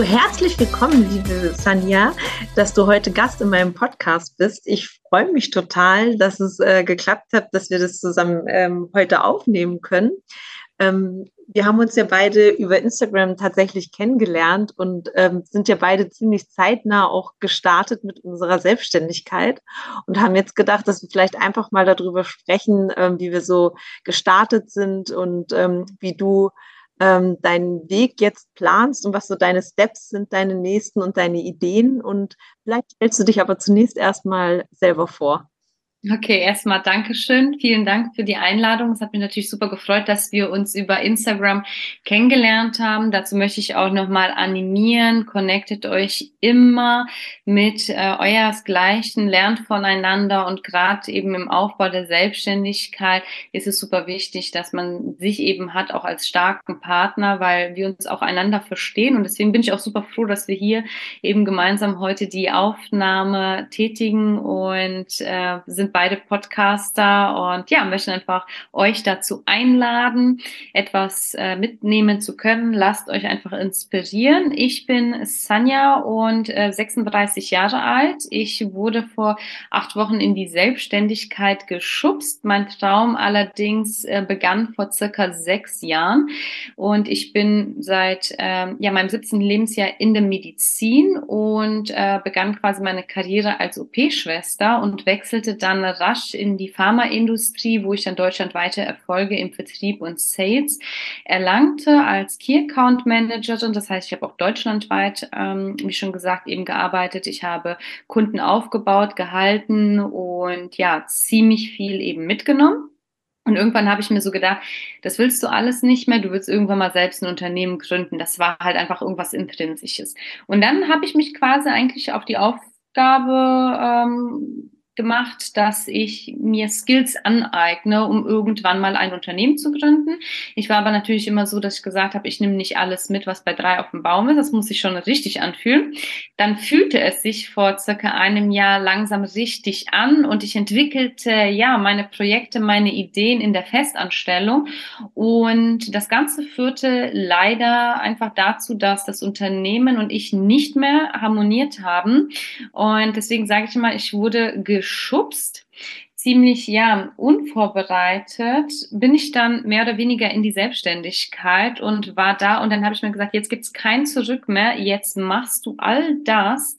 So, herzlich willkommen, liebe Sanja, dass du heute Gast in meinem Podcast bist. Ich freue mich total, dass es äh, geklappt hat, dass wir das zusammen ähm, heute aufnehmen können. Ähm, wir haben uns ja beide über Instagram tatsächlich kennengelernt und ähm, sind ja beide ziemlich zeitnah auch gestartet mit unserer Selbstständigkeit und haben jetzt gedacht, dass wir vielleicht einfach mal darüber sprechen, ähm, wie wir so gestartet sind und ähm, wie du ähm, deinen Weg jetzt planst und was so deine Steps sind, deine nächsten und deine Ideen. Und vielleicht stellst du dich aber zunächst erstmal selber vor. Okay, erstmal Dankeschön. Vielen Dank für die Einladung. Es hat mich natürlich super gefreut, dass wir uns über Instagram kennengelernt haben. Dazu möchte ich auch nochmal animieren. Connectet euch immer mit äh, euersgleichen, lernt voneinander und gerade eben im Aufbau der Selbstständigkeit ist es super wichtig, dass man sich eben hat auch als starken Partner, weil wir uns auch einander verstehen. Und deswegen bin ich auch super froh, dass wir hier eben gemeinsam heute die Aufnahme tätigen und äh, sind sind beide Podcaster und ja, möchten einfach euch dazu einladen, etwas äh, mitnehmen zu können. Lasst euch einfach inspirieren. Ich bin Sanja und äh, 36 Jahre alt. Ich wurde vor acht Wochen in die Selbstständigkeit geschubst. Mein Traum allerdings äh, begann vor circa sechs Jahren und ich bin seit äh, ja, meinem 17. Lebensjahr in der Medizin und äh, begann quasi meine Karriere als OP-Schwester und wechselte dann dann rasch in die Pharmaindustrie, wo ich dann deutschlandweite Erfolge im Vertrieb und Sales erlangte als Key Account Managerin. Das heißt, ich habe auch deutschlandweit, ähm, wie schon gesagt, eben gearbeitet. Ich habe Kunden aufgebaut, gehalten und ja, ziemlich viel eben mitgenommen. Und irgendwann habe ich mir so gedacht, das willst du alles nicht mehr, du willst irgendwann mal selbst ein Unternehmen gründen. Das war halt einfach irgendwas Intrinsisches. Und dann habe ich mich quasi eigentlich auf die Aufgabe ähm, gemacht, dass ich mir Skills aneigne, um irgendwann mal ein Unternehmen zu gründen. Ich war aber natürlich immer so, dass ich gesagt habe, ich nehme nicht alles mit, was bei drei auf dem Baum ist. Das muss sich schon richtig anfühlen. Dann fühlte es sich vor circa einem Jahr langsam richtig an und ich entwickelte ja meine Projekte, meine Ideen in der Festanstellung und das Ganze führte leider einfach dazu, dass das Unternehmen und ich nicht mehr harmoniert haben und deswegen sage ich mal, ich wurde geschubst. Ziemlich, ja, unvorbereitet bin ich dann mehr oder weniger in die Selbstständigkeit und war da und dann habe ich mir gesagt, jetzt gibt's kein Zurück mehr, jetzt machst du all das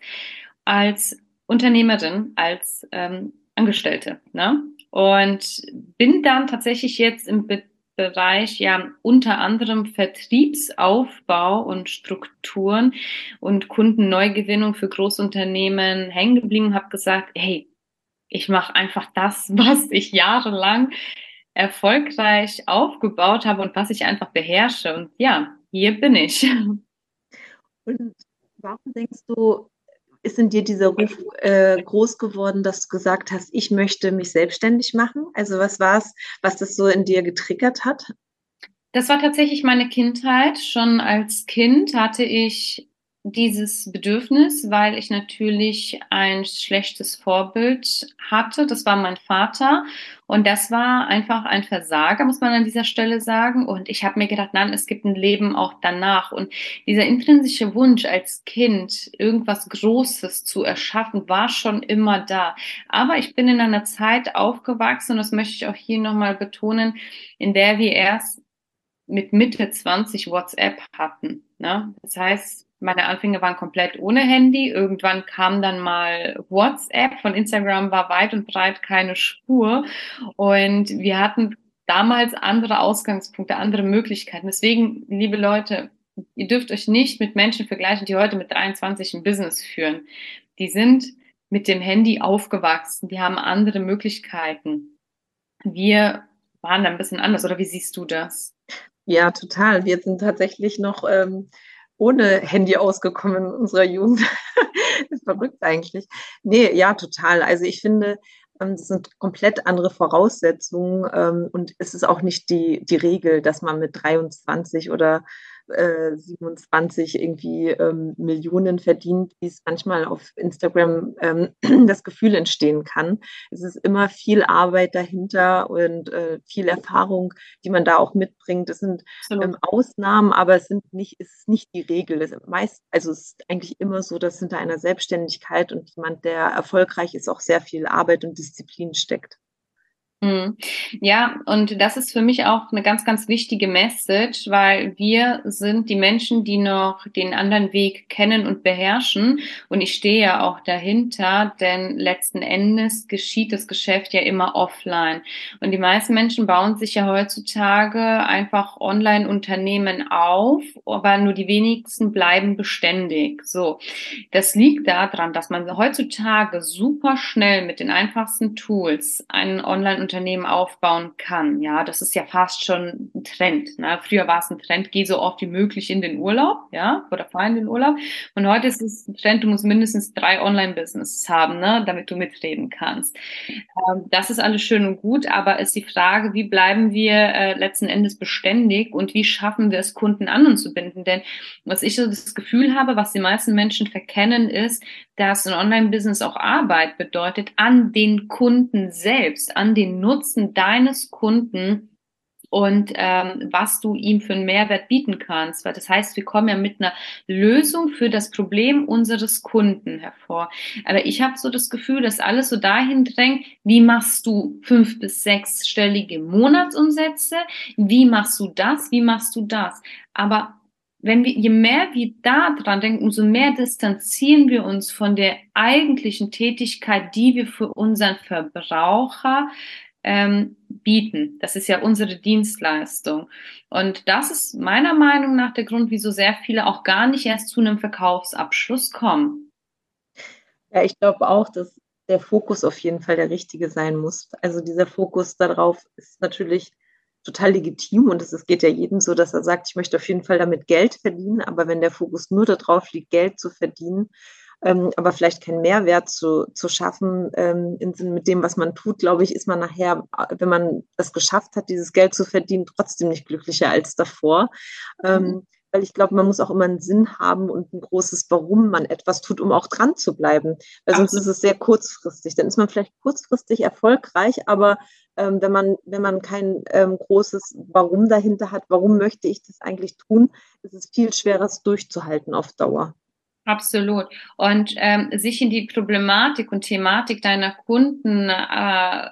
als Unternehmerin, als ähm, Angestellte. Ne? Und bin dann tatsächlich jetzt im Bereich ja unter anderem Vertriebsaufbau und Strukturen und Kundenneugewinnung für Großunternehmen hängen geblieben, habe gesagt, hey, ich mache einfach das, was ich jahrelang erfolgreich aufgebaut habe und was ich einfach beherrsche. Und ja, hier bin ich. Und warum denkst du, ist in dir dieser Ruf äh, groß geworden, dass du gesagt hast, ich möchte mich selbstständig machen? Also was war es, was das so in dir getriggert hat? Das war tatsächlich meine Kindheit. Schon als Kind hatte ich dieses Bedürfnis, weil ich natürlich ein schlechtes Vorbild hatte. Das war mein Vater und das war einfach ein Versager, muss man an dieser Stelle sagen. Und ich habe mir gedacht, nein, es gibt ein Leben auch danach. Und dieser intrinsische Wunsch als Kind, irgendwas Großes zu erschaffen, war schon immer da. Aber ich bin in einer Zeit aufgewachsen und das möchte ich auch hier nochmal betonen, in der wir erst mit Mitte 20 WhatsApp hatten. Ne? Das heißt, meine Anfänge waren komplett ohne Handy. Irgendwann kam dann mal WhatsApp. Von Instagram war weit und breit keine Spur. Und wir hatten damals andere Ausgangspunkte, andere Möglichkeiten. Deswegen, liebe Leute, ihr dürft euch nicht mit Menschen vergleichen, die heute mit 23 ein Business führen. Die sind mit dem Handy aufgewachsen. Die haben andere Möglichkeiten. Wir waren da ein bisschen anders. Oder wie siehst du das? Ja, total. Wir sind tatsächlich noch ähm, ohne Handy ausgekommen in unserer Jugend. das ist verrückt eigentlich. Nee, ja, total. Also ich finde, ähm, das sind komplett andere Voraussetzungen ähm, und es ist auch nicht die, die Regel, dass man mit 23 oder äh, 27 irgendwie ähm, Millionen verdient, wie es manchmal auf Instagram ähm, das Gefühl entstehen kann. Es ist immer viel Arbeit dahinter und äh, viel Erfahrung, die man da auch mitbringt. Es sind ähm, Ausnahmen, aber es sind nicht, es ist nicht die Regel. Es meist, also es ist eigentlich immer so, dass hinter einer Selbstständigkeit und jemand, der erfolgreich ist, auch sehr viel Arbeit und Disziplin steckt. Mhm. Ja, und das ist für mich auch eine ganz, ganz wichtige Message, weil wir sind die Menschen, die noch den anderen Weg kennen und beherrschen. Und ich stehe ja auch dahinter, denn letzten Endes geschieht das Geschäft ja immer offline. Und die meisten Menschen bauen sich ja heutzutage einfach Online-Unternehmen auf, aber nur die wenigsten bleiben beständig. So. Das liegt daran, dass man heutzutage super schnell mit den einfachsten Tools einen Online Unternehmen aufbauen kann. Ja, das ist ja fast schon ein Trend. Ne? Früher war es ein Trend, geh so oft wie möglich in den Urlaub, ja, oder fahr in den Urlaub. Und heute ist es ein Trend, du musst mindestens drei Online-Businesses haben, ne, damit du mitreden kannst. Ähm, das ist alles schön und gut, aber ist die Frage, wie bleiben wir äh, letzten Endes beständig und wie schaffen wir es, Kunden an uns zu binden? Denn was ich so das Gefühl habe, was die meisten Menschen verkennen, ist, dass ein Online-Business auch Arbeit bedeutet an den Kunden selbst, an den Nutzen deines Kunden und ähm, was du ihm für einen Mehrwert bieten kannst. Weil das heißt, wir kommen ja mit einer Lösung für das Problem unseres Kunden hervor. Aber ich habe so das Gefühl, dass alles so dahin drängt, wie machst du fünf bis sechsstellige Monatsumsätze? Wie machst du das? Wie machst du das? Aber wenn wir, je mehr wir da dran denken, umso mehr distanzieren wir uns von der eigentlichen Tätigkeit, die wir für unseren Verbraucher ähm, bieten. Das ist ja unsere Dienstleistung. Und das ist meiner Meinung nach der Grund, wieso sehr viele auch gar nicht erst zu einem Verkaufsabschluss kommen. Ja, ich glaube auch, dass der Fokus auf jeden Fall der richtige sein muss. Also dieser Fokus darauf ist natürlich total legitim und es geht ja jedem so, dass er sagt, ich möchte auf jeden Fall damit Geld verdienen, aber wenn der Fokus nur darauf liegt, Geld zu verdienen, ähm, aber vielleicht keinen Mehrwert zu, zu schaffen ähm, in, mit dem, was man tut, glaube ich, ist man nachher, wenn man es geschafft hat, dieses Geld zu verdienen, trotzdem nicht glücklicher als davor. Ähm, mhm weil ich glaube, man muss auch immer einen Sinn haben und ein großes Warum man etwas tut, um auch dran zu bleiben. Weil sonst ist es sehr kurzfristig. Dann ist man vielleicht kurzfristig erfolgreich, aber ähm, wenn man, wenn man kein ähm, großes Warum dahinter hat, warum möchte ich das eigentlich tun, ist es viel schwerer, es durchzuhalten auf Dauer. Absolut. Und ähm, sich in die Problematik und Thematik deiner Kunden äh,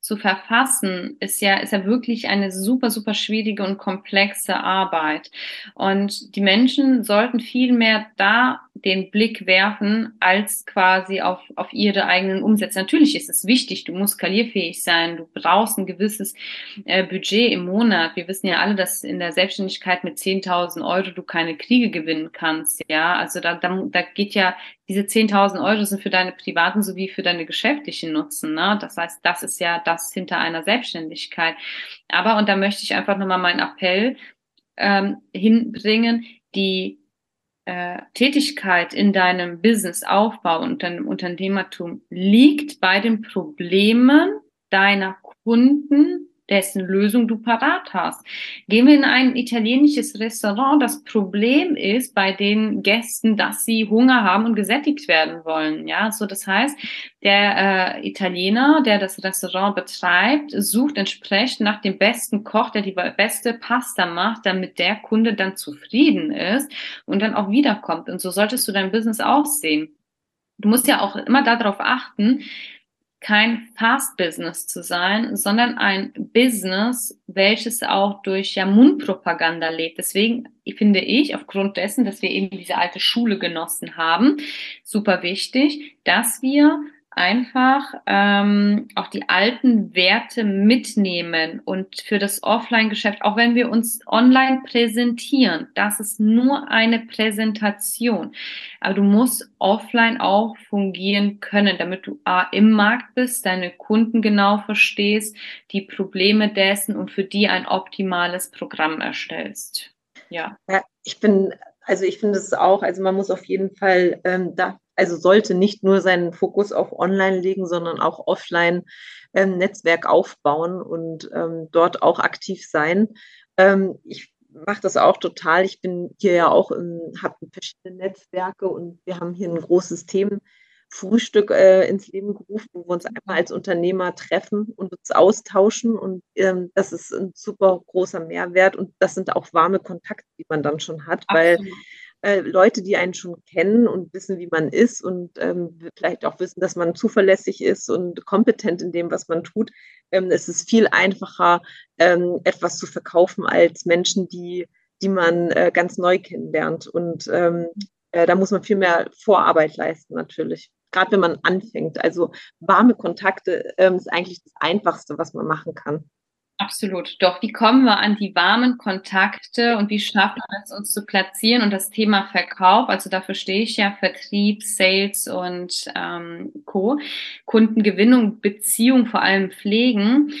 zu verfassen, ist ja, ist ja wirklich eine super, super schwierige und komplexe Arbeit. Und die Menschen sollten viel mehr da den Blick werfen, als quasi auf, auf ihre eigenen Umsätze. Natürlich ist es wichtig, du musst skalierfähig sein, du brauchst ein gewisses äh, Budget im Monat. Wir wissen ja alle, dass in der Selbstständigkeit mit 10.000 Euro du keine Kriege gewinnen kannst. Ja, also da, da, da geht ja, diese 10.000 Euro sind für deine privaten sowie für deine geschäftlichen Nutzen. Ne? Das heißt, das ist ja das hinter einer Selbstständigkeit. Aber, und da möchte ich einfach nochmal meinen Appell ähm, hinbringen, die äh, Tätigkeit in deinem Businessaufbau und deinem Unternehmertum liegt bei den Problemen deiner Kunden dessen Lösung du parat hast. Gehen wir in ein italienisches Restaurant. Das Problem ist bei den Gästen, dass sie Hunger haben und gesättigt werden wollen. Ja, so das heißt, der äh, Italiener, der das Restaurant betreibt, sucht entsprechend nach dem besten Koch, der die beste Pasta macht, damit der Kunde dann zufrieden ist und dann auch wiederkommt. Und so solltest du dein Business aussehen. Du musst ja auch immer darauf achten, kein Fast-Business zu sein, sondern ein Business, welches auch durch ja Mundpropaganda lebt. Deswegen finde ich, aufgrund dessen, dass wir eben diese alte Schule genossen haben, super wichtig, dass wir einfach ähm, auch die alten Werte mitnehmen und für das Offline-Geschäft, auch wenn wir uns online präsentieren, das ist nur eine Präsentation. Aber du musst offline auch fungieren können, damit du A, im Markt bist, deine Kunden genau verstehst, die Probleme dessen und für die ein optimales Programm erstellst. Ja. ja ich bin also ich finde es auch, also man muss auf jeden Fall ähm, da also sollte nicht nur seinen Fokus auf Online legen, sondern auch offline ähm, Netzwerk aufbauen und ähm, dort auch aktiv sein. Ähm, ich mache das auch total. Ich bin hier ja auch, habe verschiedene Netzwerke und wir haben hier ein großes Themenfrühstück äh, ins Leben gerufen, wo wir uns einmal als Unternehmer treffen und uns austauschen. Und ähm, das ist ein super großer Mehrwert. Und das sind auch warme Kontakte, die man dann schon hat, Absolut. weil äh, Leute, die einen schon kennen und wissen, wie man ist und ähm, vielleicht auch wissen, dass man zuverlässig ist und kompetent in dem, was man tut, ähm, es ist viel einfacher, ähm, etwas zu verkaufen als Menschen, die, die man äh, ganz neu kennenlernt. Und ähm, äh, da muss man viel mehr Vorarbeit leisten, natürlich. Gerade wenn man anfängt. Also warme Kontakte ähm, ist eigentlich das Einfachste, was man machen kann. Absolut. Doch, wie kommen wir an die warmen Kontakte und wie schaffen wir es, uns zu platzieren? Und das Thema Verkauf, also dafür stehe ich ja, Vertrieb, Sales und ähm, Co. Kundengewinnung, Beziehung, vor allem Pflegen,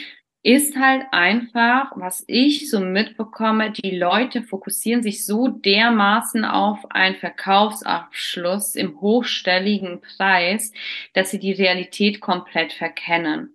ist halt einfach, was ich so mitbekomme, die Leute fokussieren sich so dermaßen auf einen Verkaufsabschluss im hochstelligen Preis, dass sie die Realität komplett verkennen.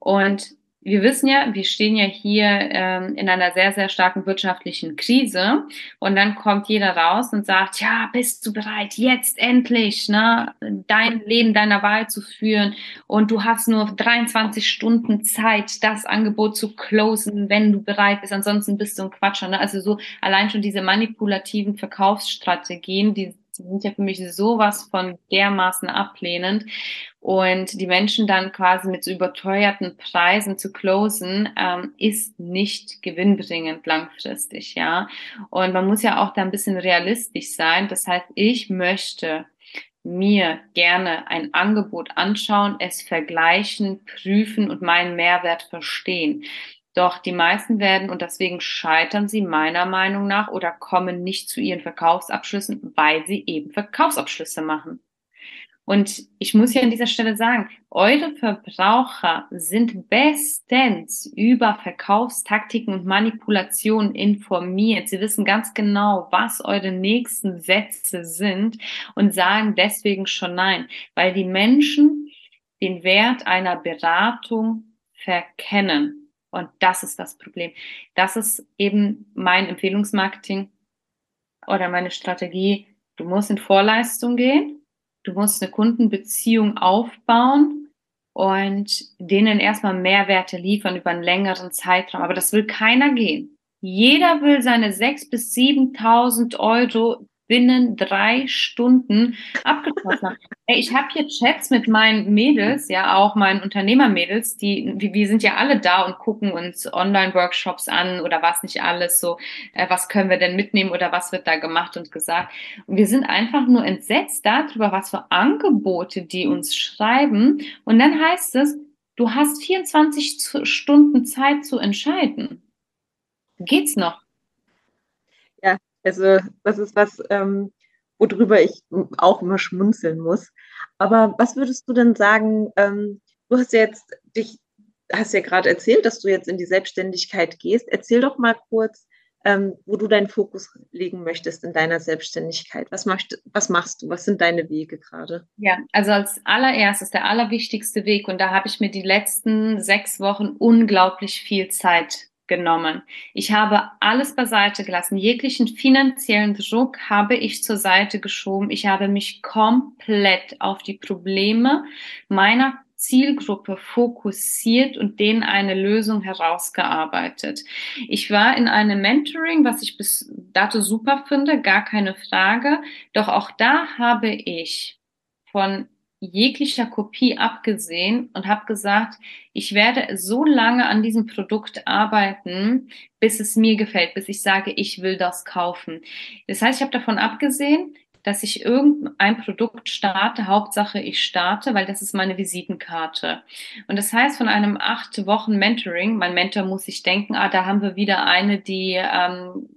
Und wir wissen ja, wir stehen ja hier ähm, in einer sehr, sehr starken wirtschaftlichen Krise und dann kommt jeder raus und sagt, ja, bist du bereit, jetzt endlich ne, dein Leben deiner Wahl zu führen und du hast nur 23 Stunden Zeit, das Angebot zu closen, wenn du bereit bist, ansonsten bist du ein Quatscher. Ne? Also so allein schon diese manipulativen Verkaufsstrategien, die sind ja für mich sowas von dermaßen ablehnend. Und die Menschen dann quasi mit so überteuerten Preisen zu closen, ähm, ist nicht gewinnbringend langfristig, ja. Und man muss ja auch da ein bisschen realistisch sein. Das heißt, ich möchte mir gerne ein Angebot anschauen, es vergleichen, prüfen und meinen Mehrwert verstehen. Doch die meisten werden und deswegen scheitern sie meiner Meinung nach oder kommen nicht zu ihren Verkaufsabschlüssen, weil sie eben Verkaufsabschlüsse machen. Und ich muss hier an dieser Stelle sagen, eure Verbraucher sind bestens über Verkaufstaktiken und Manipulationen informiert. Sie wissen ganz genau, was eure nächsten Sätze sind und sagen deswegen schon nein, weil die Menschen den Wert einer Beratung verkennen. Und das ist das Problem. Das ist eben mein Empfehlungsmarketing oder meine Strategie. Du musst in Vorleistung gehen. Du musst eine Kundenbeziehung aufbauen und denen erstmal Mehrwerte liefern über einen längeren Zeitraum. Aber das will keiner gehen. Jeder will seine 6.000 bis 7.000 Euro binnen drei Stunden abgeschlossen haben. Ey, ich habe hier Chats mit meinen Mädels, ja auch meinen Unternehmermädels, die wir sind ja alle da und gucken uns Online-Workshops an oder was nicht alles so, äh, was können wir denn mitnehmen oder was wird da gemacht und gesagt. Und wir sind einfach nur entsetzt darüber, was für Angebote die uns schreiben. Und dann heißt es, du hast 24 Stunden Zeit zu entscheiden. Geht's noch? Also das ist was, ähm, worüber ich auch immer schmunzeln muss. Aber was würdest du denn sagen? Ähm, du hast ja jetzt dich, hast ja gerade erzählt, dass du jetzt in die Selbstständigkeit gehst. Erzähl doch mal kurz, ähm, wo du deinen Fokus legen möchtest in deiner Selbstständigkeit. Was, machst, was machst du? Was sind deine Wege gerade? Ja, also als allererstes der allerwichtigste Weg und da habe ich mir die letzten sechs Wochen unglaublich viel Zeit genommen. Ich habe alles beiseite gelassen. Jeglichen finanziellen Druck habe ich zur Seite geschoben. Ich habe mich komplett auf die Probleme meiner Zielgruppe fokussiert und denen eine Lösung herausgearbeitet. Ich war in einem Mentoring, was ich bis dato super finde, gar keine Frage. Doch auch da habe ich von jeglicher Kopie abgesehen und habe gesagt, ich werde so lange an diesem Produkt arbeiten, bis es mir gefällt, bis ich sage, ich will das kaufen. Das heißt, ich habe davon abgesehen, dass ich irgendein Produkt starte, Hauptsache ich starte, weil das ist meine Visitenkarte. Und das heißt, von einem acht Wochen Mentoring, mein Mentor muss sich denken, ah, da haben wir wieder eine, die ähm,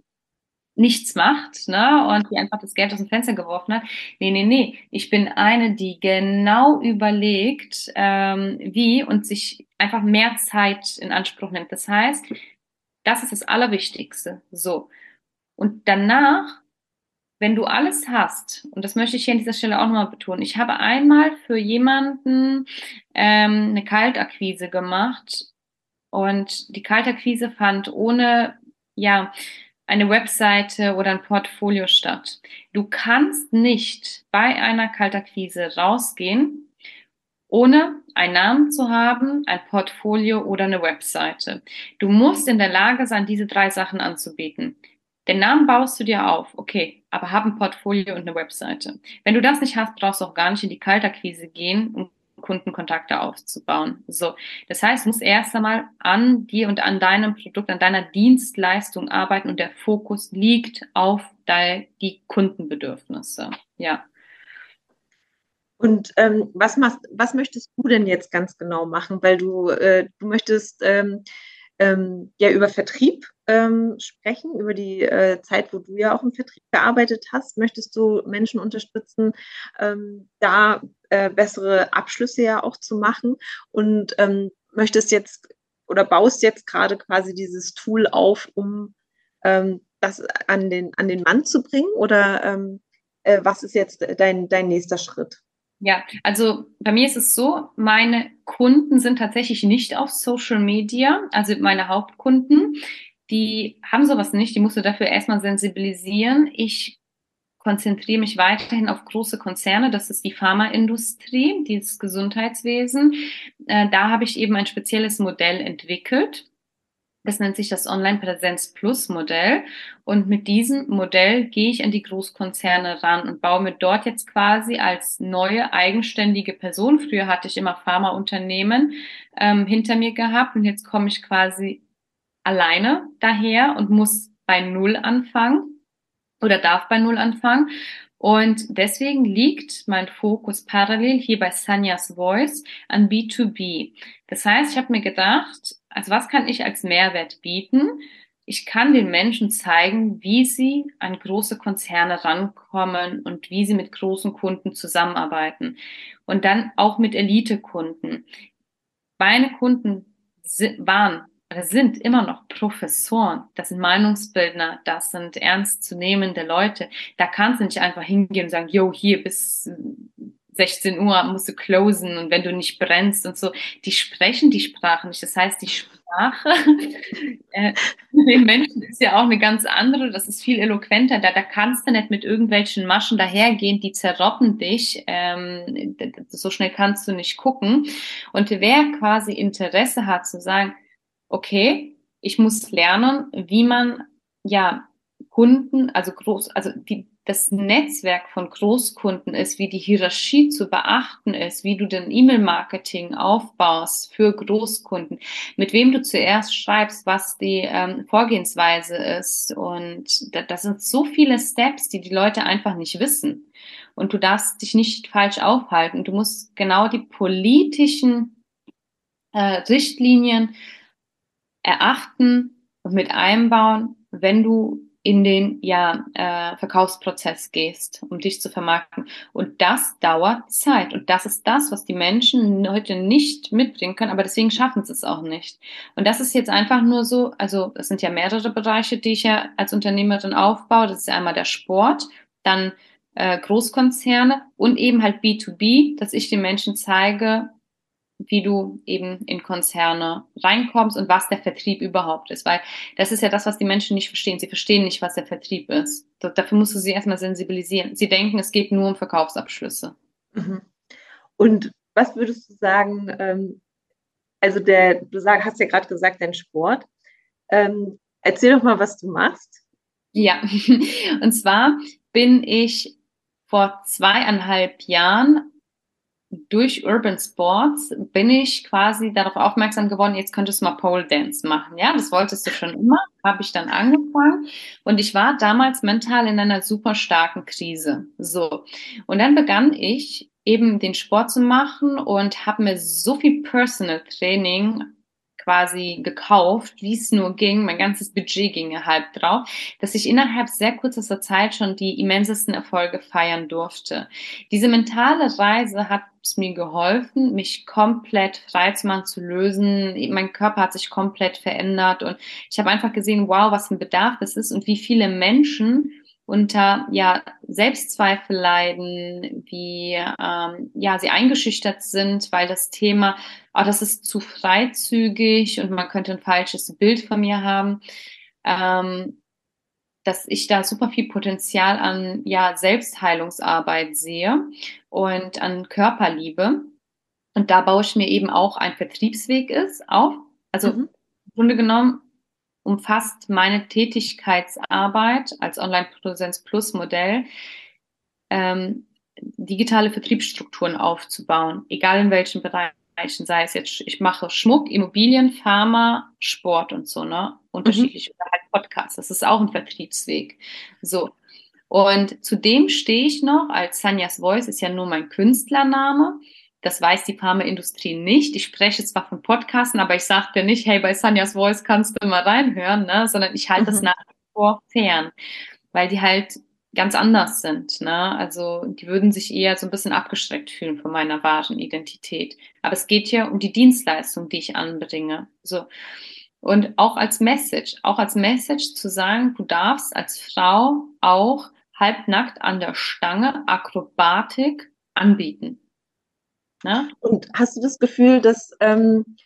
nichts macht, ne, und die einfach das Geld aus dem Fenster geworfen hat. Nee, nee, nee. Ich bin eine, die genau überlegt, ähm, wie und sich einfach mehr Zeit in Anspruch nimmt. Das heißt, das ist das Allerwichtigste. So. Und danach, wenn du alles hast, und das möchte ich hier an dieser Stelle auch nochmal betonen, ich habe einmal für jemanden ähm, eine Kaltakquise gemacht und die Kaltakquise fand ohne, ja, eine Webseite oder ein Portfolio statt. Du kannst nicht bei einer Kaltakquise rausgehen, ohne einen Namen zu haben, ein Portfolio oder eine Webseite. Du musst in der Lage sein, diese drei Sachen anzubieten. Den Namen baust du dir auf, okay, aber hab ein Portfolio und eine Webseite. Wenn du das nicht hast, brauchst du auch gar nicht in die Kaltakquise gehen, um Kundenkontakte aufzubauen. So, das heißt, du musst erst einmal an dir und an deinem Produkt, an deiner Dienstleistung arbeiten und der Fokus liegt auf die Kundenbedürfnisse. Ja. Und ähm, was machst, was möchtest du denn jetzt ganz genau machen? Weil du, äh, du möchtest ähm, ähm, ja über Vertrieb ähm, sprechen, über die äh, Zeit, wo du ja auch im Vertrieb gearbeitet hast. Möchtest du Menschen unterstützen, ähm, da äh, bessere Abschlüsse ja auch zu machen und ähm, möchtest jetzt oder baust jetzt gerade quasi dieses Tool auf, um ähm, das an den, an den Mann zu bringen? Oder ähm, äh, was ist jetzt dein, dein nächster Schritt? Ja, also bei mir ist es so, meine Kunden sind tatsächlich nicht auf Social Media, also meine Hauptkunden, die haben sowas nicht, die musst du dafür erstmal sensibilisieren. Ich konzentriere mich weiterhin auf große Konzerne, das ist die Pharmaindustrie, dieses Gesundheitswesen. Äh, da habe ich eben ein spezielles Modell entwickelt das nennt sich das Online-Präsenz Plus Modell. Und mit diesem Modell gehe ich an die Großkonzerne ran und baue mir dort jetzt quasi als neue eigenständige Person. Früher hatte ich immer Pharmaunternehmen ähm, hinter mir gehabt und jetzt komme ich quasi alleine daher und muss bei Null anfangen oder darf bei Null anfangen. Und deswegen liegt mein Fokus parallel hier bei Sanya's Voice an B2B. Das heißt, ich habe mir gedacht, also was kann ich als Mehrwert bieten? Ich kann den Menschen zeigen, wie sie an große Konzerne rankommen und wie sie mit großen Kunden zusammenarbeiten. Und dann auch mit Elite-Kunden. Meine Kunden waren oder sind immer noch Professoren, das sind Meinungsbildner, das sind ernstzunehmende Leute. Da kannst du nicht einfach hingehen und sagen, yo, hier bis 16 Uhr musst du closen und wenn du nicht brennst und so, die sprechen die Sprache nicht. Das heißt, die Sprache äh, den Menschen ist ja auch eine ganz andere, das ist viel eloquenter. Da, da kannst du nicht mit irgendwelchen Maschen dahergehen, die zerroppen dich. Ähm, so schnell kannst du nicht gucken. Und wer quasi Interesse hat zu sagen, okay, ich muss lernen, wie man ja Kunden, also groß, also die, das Netzwerk von Großkunden ist, wie die Hierarchie zu beachten ist, wie du den E-Mail-Marketing aufbaust für Großkunden, mit wem du zuerst schreibst, was die ähm, Vorgehensweise ist. Und da, das sind so viele Steps, die die Leute einfach nicht wissen. Und du darfst dich nicht falsch aufhalten. Du musst genau die politischen äh, Richtlinien erachten und mit einbauen, wenn du in den ja, äh, Verkaufsprozess gehst, um dich zu vermarkten. Und das dauert Zeit. Und das ist das, was die Menschen heute nicht mitbringen können, aber deswegen schaffen sie es auch nicht. Und das ist jetzt einfach nur so, also es sind ja mehrere Bereiche, die ich ja als Unternehmerin aufbaue. Das ist einmal der Sport, dann äh, Großkonzerne und eben halt B2B, dass ich den Menschen zeige, wie du eben in Konzerne reinkommst und was der Vertrieb überhaupt ist. Weil das ist ja das, was die Menschen nicht verstehen. Sie verstehen nicht, was der Vertrieb ist. Dafür musst du sie erstmal sensibilisieren. Sie denken, es geht nur um Verkaufsabschlüsse. Mhm. Und was würdest du sagen, ähm, also der, du sag, hast ja gerade gesagt, dein Sport. Ähm, erzähl doch mal, was du machst. Ja, und zwar bin ich vor zweieinhalb Jahren durch Urban Sports bin ich quasi darauf aufmerksam geworden, jetzt könntest du mal Pole Dance machen. Ja, das wolltest du schon immer, habe ich dann angefangen und ich war damals mental in einer super starken Krise. So. Und dann begann ich eben den Sport zu machen und habe mir so viel Personal Training quasi gekauft, wie es nur ging. Mein ganzes Budget ging halb drauf, dass ich innerhalb sehr kurzer Zeit schon die immensesten Erfolge feiern durfte. Diese mentale Reise hat es mir geholfen, mich komplett frei zu machen, zu lösen. Mein Körper hat sich komplett verändert und ich habe einfach gesehen, wow, was ein Bedarf das ist und wie viele Menschen unter ja Selbstzweifel leiden, wie ähm, ja sie eingeschüchtert sind, weil das Thema, oh, das ist zu freizügig und man könnte ein falsches Bild von mir haben. Ähm, dass ich da super viel Potenzial an ja, Selbstheilungsarbeit sehe und an Körperliebe. Und da baue ich mir eben auch ein Vertriebsweg ist auf. Also mhm. im Grunde genommen umfasst meine Tätigkeitsarbeit als Online-Präsenz Plus Modell ähm, digitale Vertriebsstrukturen aufzubauen, egal in welchen Bereichen, sei es jetzt, ich mache Schmuck, Immobilien, Pharma, Sport und so, ne? Unterschiedlich mhm. oder halt Podcasts. Das ist auch ein Vertriebsweg. So. Und zudem stehe ich noch als Sanjas Voice, ist ja nur mein Künstlername. Das weiß die Pharmaindustrie nicht. Ich spreche zwar von Podcasten, aber ich sage dir nicht, hey, bei Sanjas Voice kannst du mal reinhören, ne? sondern ich halte mhm. das nach wie vor fern, weil die halt ganz anders sind. Ne? Also die würden sich eher so ein bisschen abgeschreckt fühlen von meiner wahren Identität. Aber es geht ja um die Dienstleistung, die ich anbringe. So. Und auch als Message, auch als Message zu sagen, du darfst als Frau auch halbnackt an der Stange Akrobatik anbieten. Ne? Und hast du das Gefühl, dass, ähm,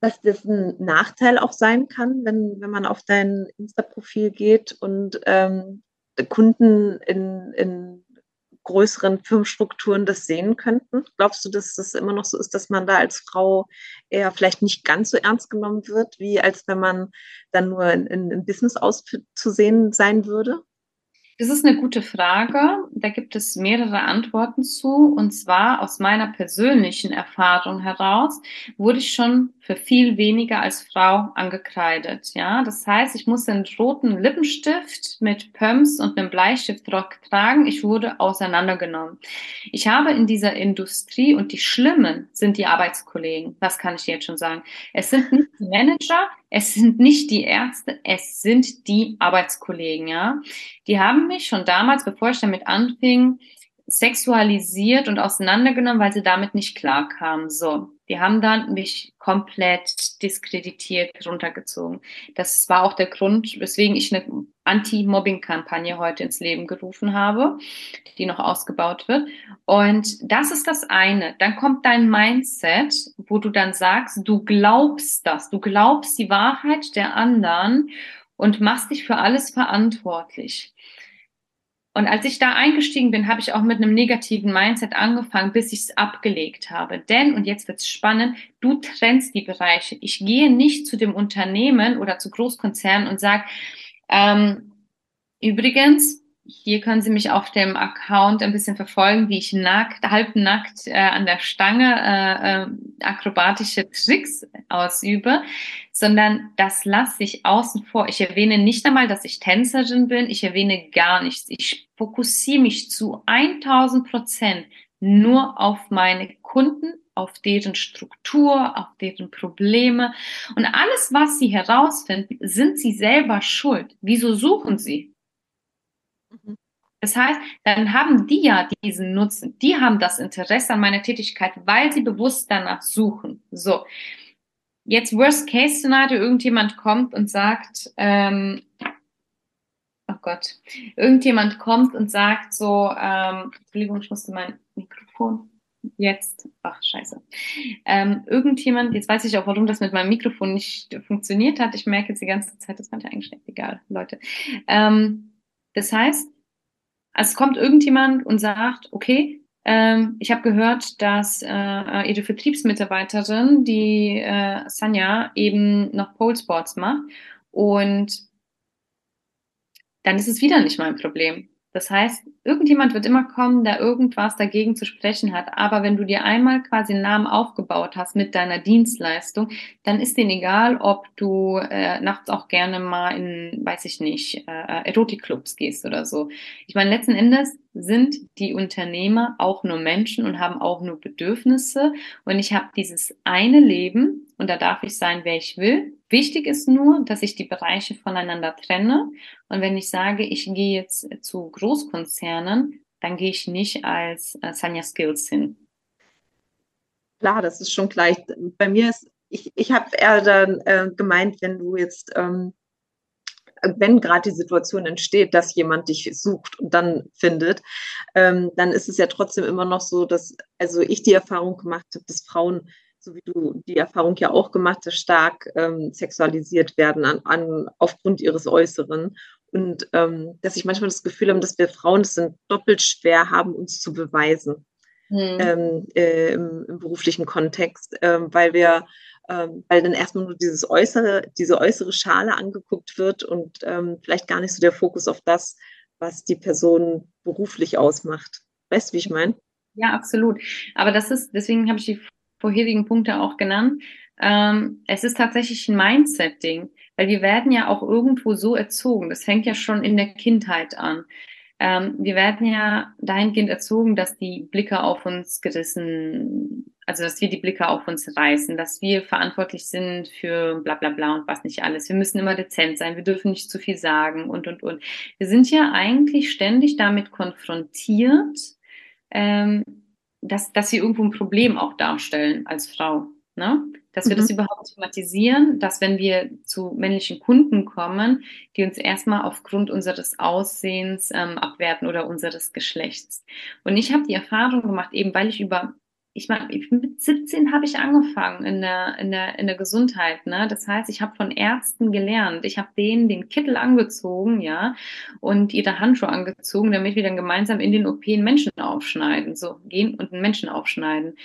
dass das ein Nachteil auch sein kann, wenn, wenn man auf dein Insta-Profil geht und ähm, Kunden in, in größeren Firmenstrukturen das sehen könnten? Glaubst du, dass das immer noch so ist, dass man da als Frau eher vielleicht nicht ganz so ernst genommen wird, wie als wenn man dann nur in, in, in Business auszusehen sein würde? Das ist eine gute Frage. Da gibt es mehrere Antworten zu. Und zwar aus meiner persönlichen Erfahrung heraus wurde ich schon für viel weniger als Frau angekreidet. Ja, das heißt, ich musste einen roten Lippenstift mit Pumps und einem Bleistiftrock tragen. Ich wurde auseinandergenommen. Ich habe in dieser Industrie und die Schlimmen sind die Arbeitskollegen. Das kann ich jetzt schon sagen. Es sind nicht die Manager, es sind nicht die Ärzte, es sind die Arbeitskollegen. Ja, die haben mich schon damals, bevor ich damit anfing, sexualisiert und auseinandergenommen, weil sie damit nicht klarkamen. So, die haben dann mich komplett diskreditiert, runtergezogen. Das war auch der Grund, weswegen ich eine Anti-Mobbing-Kampagne heute ins Leben gerufen habe, die noch ausgebaut wird. Und das ist das eine. Dann kommt dein Mindset, wo du dann sagst, du glaubst das, du glaubst die Wahrheit der anderen und machst dich für alles verantwortlich. Und als ich da eingestiegen bin, habe ich auch mit einem negativen Mindset angefangen, bis ich es abgelegt habe. Denn, und jetzt wird's spannend, du trennst die Bereiche. Ich gehe nicht zu dem Unternehmen oder zu Großkonzernen und sage, ähm, übrigens, hier können Sie mich auf dem Account ein bisschen verfolgen, wie ich nackt, halbnackt äh, an der Stange äh, äh, akrobatische Tricks ausübe, sondern das lasse ich außen vor. Ich erwähne nicht einmal, dass ich Tänzerin bin. Ich erwähne gar nichts. Ich fokussiere mich zu 1000 Prozent nur auf meine Kunden, auf deren Struktur, auf deren Probleme. Und alles, was sie herausfinden, sind sie selber schuld. Wieso suchen sie? Mhm. Das heißt, dann haben die ja diesen Nutzen, die haben das Interesse an meiner Tätigkeit, weil sie bewusst danach suchen. So, jetzt Worst-Case-Szenario, irgendjemand kommt und sagt, ähm, Gott, irgendjemand kommt und sagt so, ähm, Entschuldigung, ich musste mein Mikrofon jetzt, ach scheiße, ähm, irgendjemand, jetzt weiß ich auch, warum das mit meinem Mikrofon nicht funktioniert hat. Ich merke jetzt die ganze Zeit, das fand ich eigentlich egal, Leute. Ähm, das heißt, es kommt irgendjemand und sagt, okay, ähm, ich habe gehört, dass äh, ihre Vertriebsmitarbeiterin, die äh, Sanja, eben noch Pole Sports macht. Und dann ist es wieder nicht mein Problem. Das heißt, irgendjemand wird immer kommen, der irgendwas dagegen zu sprechen hat. Aber wenn du dir einmal quasi einen Namen aufgebaut hast mit deiner Dienstleistung, dann ist denen egal, ob du äh, nachts auch gerne mal in, weiß ich nicht, äh, Erotikclubs gehst oder so. Ich meine, letzten Endes sind die Unternehmer auch nur Menschen und haben auch nur Bedürfnisse. Und ich habe dieses eine Leben und da darf ich sein, wer ich will. Wichtig ist nur, dass ich die Bereiche voneinander trenne. Und wenn ich sage, ich gehe jetzt zu Großkonzernen, dann gehe ich nicht als äh, Sanja Skills hin. Klar, das ist schon gleich. Bei mir ist, ich, ich habe eher dann äh, gemeint, wenn du jetzt ähm, wenn gerade die Situation entsteht, dass jemand dich sucht und dann findet, ähm, dann ist es ja trotzdem immer noch so, dass also ich die Erfahrung gemacht habe, dass Frauen, so wie du die Erfahrung ja auch gemacht hast, stark ähm, sexualisiert werden an, an, aufgrund ihres Äußeren Und ähm, dass ich manchmal das Gefühl habe, dass wir Frauen es doppelt schwer haben, uns zu beweisen hm. ähm, äh, im, im, beruflichen Kontext, ähm, weil wir ähm, weil dann erstmal nur dieses äußere, diese äußere Schale angeguckt wird und ähm, vielleicht gar nicht so der Fokus auf das, was die Person beruflich ausmacht. Weißt du, wie ich meine? Ja, absolut. Aber das ist, deswegen habe ich die vorherigen Punkte auch genannt. Ähm, es ist tatsächlich ein Mindset-Ding, weil wir werden ja auch irgendwo so erzogen. Das fängt ja schon in der Kindheit an. Ähm, wir werden ja dahingehend erzogen, dass die Blicke auf uns gerissen, also dass wir die Blicke auf uns reißen, dass wir verantwortlich sind für bla bla bla und was nicht alles. Wir müssen immer dezent sein, wir dürfen nicht zu viel sagen und und und. Wir sind ja eigentlich ständig damit konfrontiert, ähm, dass, dass wir irgendwo ein Problem auch darstellen als Frau. Ne? Dass wir mhm. das überhaupt thematisieren, dass wenn wir zu männlichen Kunden kommen, die uns erstmal aufgrund unseres Aussehens ähm, abwerten oder unseres Geschlechts. Und ich habe die Erfahrung gemacht, eben weil ich über ich meine, mit 17 habe ich angefangen in der, in der, in der Gesundheit. Ne? Das heißt, ich habe von Ärzten gelernt. Ich habe denen den Kittel angezogen, ja, und ihre Handschuhe angezogen, damit wir dann gemeinsam in den OP einen Menschen aufschneiden. So, gehen und einen Menschen aufschneiden.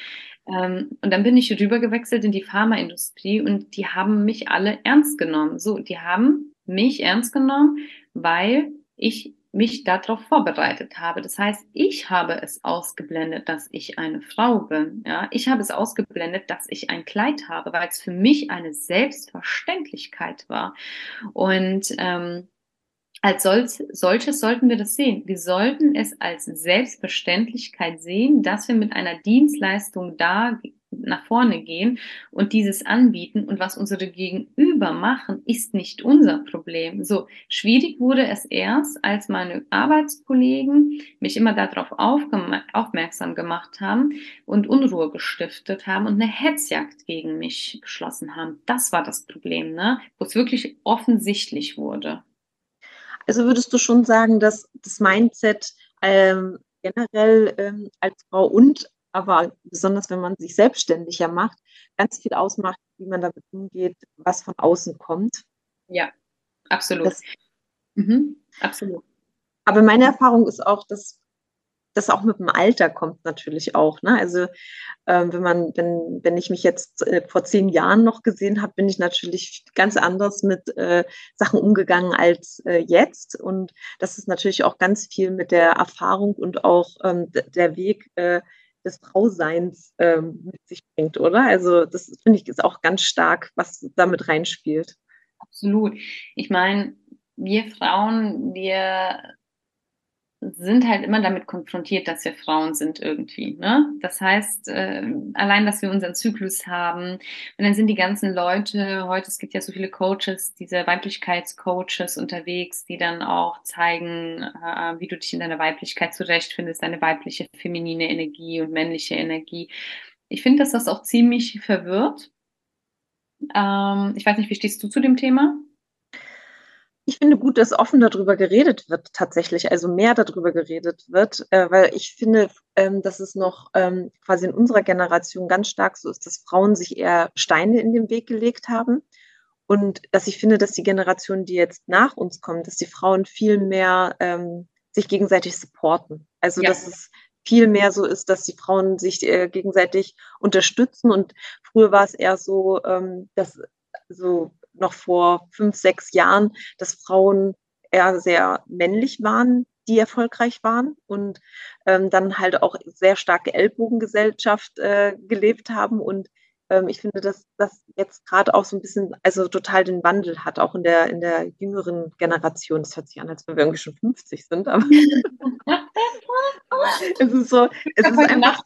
Ähm, und dann bin ich rübergewechselt in die Pharmaindustrie und die haben mich alle ernst genommen. So, die haben mich ernst genommen, weil ich mich darauf vorbereitet habe. Das heißt, ich habe es ausgeblendet, dass ich eine Frau bin. Ja, ich habe es ausgeblendet, dass ich ein Kleid habe, weil es für mich eine Selbstverständlichkeit war. Und ähm, als solches sollten wir das sehen. Wir sollten es als Selbstverständlichkeit sehen, dass wir mit einer Dienstleistung da nach vorne gehen und dieses anbieten und was unsere Gegenüber machen, ist nicht unser Problem. So schwierig wurde es erst, als meine Arbeitskollegen mich immer darauf aufmerksam gemacht haben und Unruhe gestiftet haben und eine Hetzjagd gegen mich geschlossen haben. Das war das Problem, ne? wo es wirklich offensichtlich wurde. Also würdest du schon sagen, dass das Mindset ähm, generell ähm, als Frau und aber besonders wenn man sich selbstständiger macht, ganz viel ausmacht, wie man damit umgeht, was von außen kommt. Ja, absolut. Das, mhm, absolut. Aber meine Erfahrung ist auch, dass das auch mit dem Alter kommt natürlich auch. Ne? Also ähm, wenn man, wenn, wenn ich mich jetzt äh, vor zehn Jahren noch gesehen habe, bin ich natürlich ganz anders mit äh, Sachen umgegangen als äh, jetzt. Und das ist natürlich auch ganz viel mit der Erfahrung und auch ähm, der Weg, äh, des Frauseins ähm, mit sich bringt, oder? Also das finde ich ist auch ganz stark, was damit reinspielt. Absolut. Ich meine, wir Frauen, wir sind halt immer damit konfrontiert, dass wir Frauen sind irgendwie. Ne? Das heißt, äh, allein, dass wir unseren Zyklus haben, und dann sind die ganzen Leute, heute, es gibt ja so viele Coaches, diese Weiblichkeitscoaches unterwegs, die dann auch zeigen, äh, wie du dich in deiner Weiblichkeit zurechtfindest, deine weibliche feminine Energie und männliche Energie. Ich finde, dass das auch ziemlich verwirrt. Ähm, ich weiß nicht, wie stehst du zu dem Thema? Ich finde gut, dass offen darüber geredet wird, tatsächlich, also mehr darüber geredet wird, äh, weil ich finde, ähm, dass es noch ähm, quasi in unserer Generation ganz stark so ist, dass Frauen sich eher Steine in den Weg gelegt haben. Und dass ich finde, dass die Generation, die jetzt nach uns kommt, dass die Frauen viel mehr ähm, sich gegenseitig supporten. Also, ja. dass es viel mehr so ist, dass die Frauen sich äh, gegenseitig unterstützen. Und früher war es eher so, ähm, dass so noch vor fünf, sechs Jahren, dass Frauen eher sehr männlich waren, die erfolgreich waren und ähm, dann halt auch sehr starke Ellbogengesellschaft äh, gelebt haben. Und ähm, ich finde, dass das jetzt gerade auch so ein bisschen, also total den Wandel hat, auch in der, in der jüngeren Generation. Das hört sich an, als wenn wir irgendwie schon 50 sind, aber es ist so, es ist einfach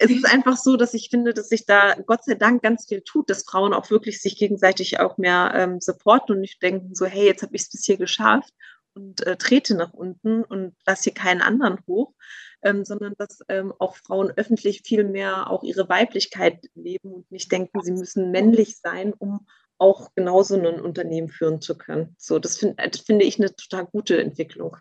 es ist einfach so, dass ich finde, dass sich da Gott sei Dank ganz viel tut, dass Frauen auch wirklich sich gegenseitig auch mehr ähm, supporten und nicht denken so, hey, jetzt habe ich es bis hier geschafft und äh, trete nach unten und lasse hier keinen anderen hoch, ähm, sondern dass ähm, auch Frauen öffentlich viel mehr auch ihre Weiblichkeit leben und nicht denken, sie müssen männlich sein, um auch genauso ein Unternehmen führen zu können. So, das, find, das finde ich eine total gute Entwicklung.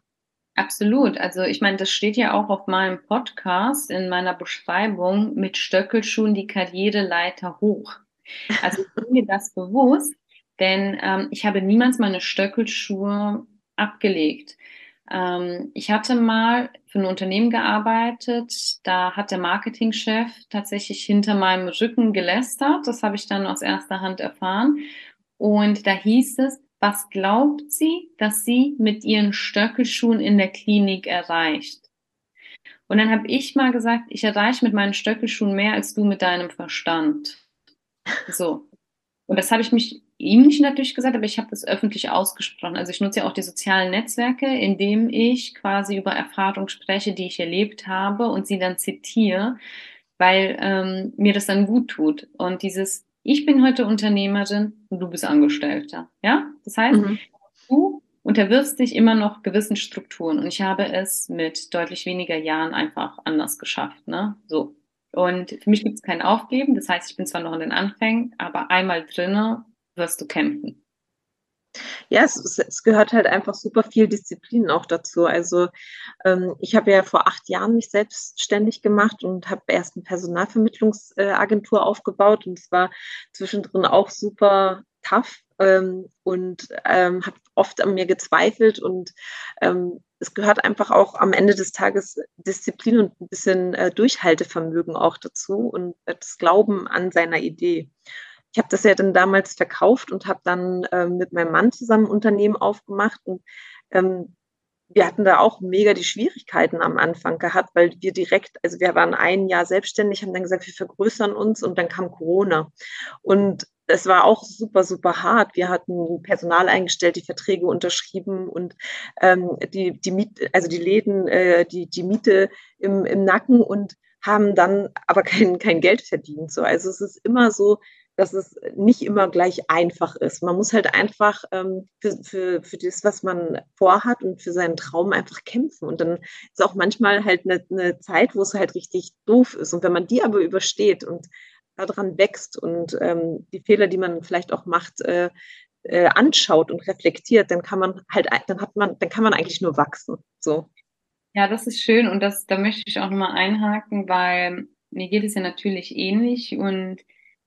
Absolut. Also ich meine, das steht ja auch auf meinem Podcast in meiner Beschreibung mit Stöckelschuhen die Karriereleiter hoch. Also ich bin mir das bewusst, denn ähm, ich habe niemals meine Stöckelschuhe abgelegt. Ähm, ich hatte mal für ein Unternehmen gearbeitet, da hat der Marketingchef tatsächlich hinter meinem Rücken gelästert. Das habe ich dann aus erster Hand erfahren. Und da hieß es, was glaubt sie, dass sie mit ihren Stöckelschuhen in der Klinik erreicht? Und dann habe ich mal gesagt, ich erreiche mit meinen Stöckelschuhen mehr als du mit deinem Verstand. So. Und das habe ich mich ihm nicht natürlich gesagt, aber ich habe das öffentlich ausgesprochen. Also ich nutze ja auch die sozialen Netzwerke, indem ich quasi über Erfahrungen spreche, die ich erlebt habe und sie dann zitiere, weil ähm, mir das dann gut tut. Und dieses, ich bin heute Unternehmerin und du bist Angestellter. Ja? Das heißt, mhm. du unterwirfst dich immer noch gewissen Strukturen. Und ich habe es mit deutlich weniger Jahren einfach anders geschafft. Ne? So. Und für mich gibt es kein Aufgeben. Das heißt, ich bin zwar noch in den Anfängen, aber einmal drinne wirst du kämpfen. Ja, es, es, gehört halt einfach super viel Disziplin auch dazu. Also ähm, ich habe ja vor acht Jahren mich selbstständig gemacht und habe erst eine Personalvermittlungsagentur aufgebaut und es war zwischendrin auch super tough ähm, und ähm, habe oft an mir gezweifelt und ähm, es gehört einfach auch am Ende des Tages Disziplin und ein bisschen äh, Durchhaltevermögen auch dazu und das Glauben an seiner Idee. Ich habe das ja dann damals verkauft und habe dann ähm, mit meinem Mann zusammen ein Unternehmen aufgemacht und ähm, wir hatten da auch mega die Schwierigkeiten am Anfang gehabt, weil wir direkt, also wir waren ein Jahr selbstständig, haben dann gesagt, wir vergrößern uns und dann kam Corona. Und es war auch super, super hart. Wir hatten Personal eingestellt, die Verträge unterschrieben und ähm, die, die Miete, also die Läden, äh, die, die Miete im, im Nacken und haben dann aber kein, kein Geld verdient. So. Also es ist immer so, dass es nicht immer gleich einfach ist. Man muss halt einfach ähm, für, für, für das, was man vorhat und für seinen Traum einfach kämpfen. Und dann ist auch manchmal halt eine, eine Zeit, wo es halt richtig doof ist. Und wenn man die aber übersteht und daran wächst und ähm, die Fehler, die man vielleicht auch macht, äh, äh, anschaut und reflektiert, dann kann man halt, dann hat man, dann kann man eigentlich nur wachsen. So. Ja, das ist schön und das, da möchte ich auch nochmal einhaken, weil mir geht es ja natürlich ähnlich und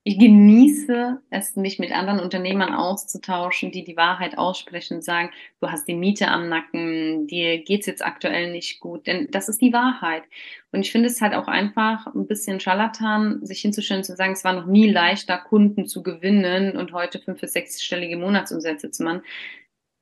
ich genieße es, mich mit anderen Unternehmern auszutauschen, die die Wahrheit aussprechen und sagen, du hast die Miete am Nacken, dir geht's jetzt aktuell nicht gut, denn das ist die Wahrheit. Und ich finde es halt auch einfach ein bisschen Scharlatan, sich hinzustellen zu sagen, es war noch nie leichter, Kunden zu gewinnen und heute fünf- bis sechsstellige Monatsumsätze zu machen.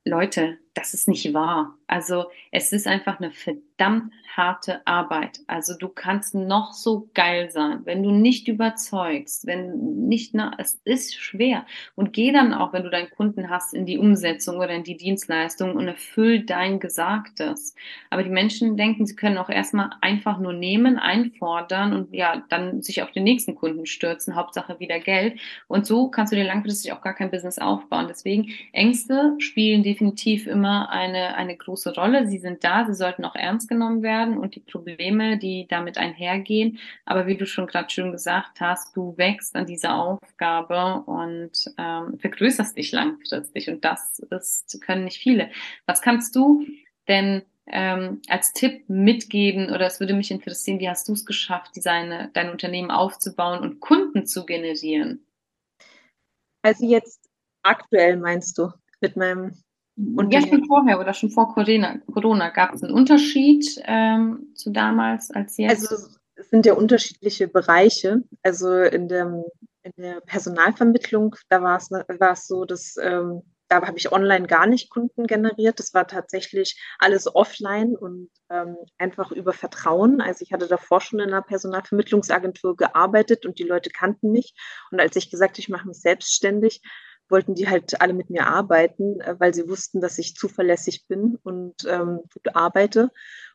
Leute, das ist nicht wahr. Also es ist einfach eine verdammt harte Arbeit. Also du kannst noch so geil sein, wenn du nicht überzeugst, wenn nicht, na, es ist schwer. Und geh dann auch, wenn du deinen Kunden hast, in die Umsetzung oder in die Dienstleistung und erfüll dein Gesagtes. Aber die Menschen denken, sie können auch erstmal einfach nur nehmen, einfordern und ja, dann sich auf den nächsten Kunden stürzen, Hauptsache wieder Geld. Und so kannst du dir langfristig auch gar kein Business aufbauen. Deswegen Ängste spielen definitiv immer immer eine, eine große Rolle. Sie sind da, sie sollten auch ernst genommen werden und die Probleme, die damit einhergehen. Aber wie du schon gerade schön gesagt hast, du wächst an dieser Aufgabe und ähm, vergrößerst dich langfristig. Und das ist, können nicht viele. Was kannst du denn ähm, als Tipp mitgeben oder es würde mich interessieren, wie hast du es geschafft, deine, dein Unternehmen aufzubauen und Kunden zu generieren? Also jetzt aktuell meinst du mit meinem und ja, schon vorher oder schon vor Corona, Corona gab es einen Unterschied ähm, zu damals als jetzt? Also es sind ja unterschiedliche Bereiche. Also in der, in der Personalvermittlung, da war es, war es so, dass ähm, da habe ich online gar nicht Kunden generiert. Das war tatsächlich alles offline und ähm, einfach über Vertrauen. Also ich hatte davor schon in einer Personalvermittlungsagentur gearbeitet und die Leute kannten mich. Und als ich gesagt, ich mache mich selbstständig, wollten die halt alle mit mir arbeiten, äh, weil sie wussten, dass ich zuverlässig bin und ähm, gut arbeite.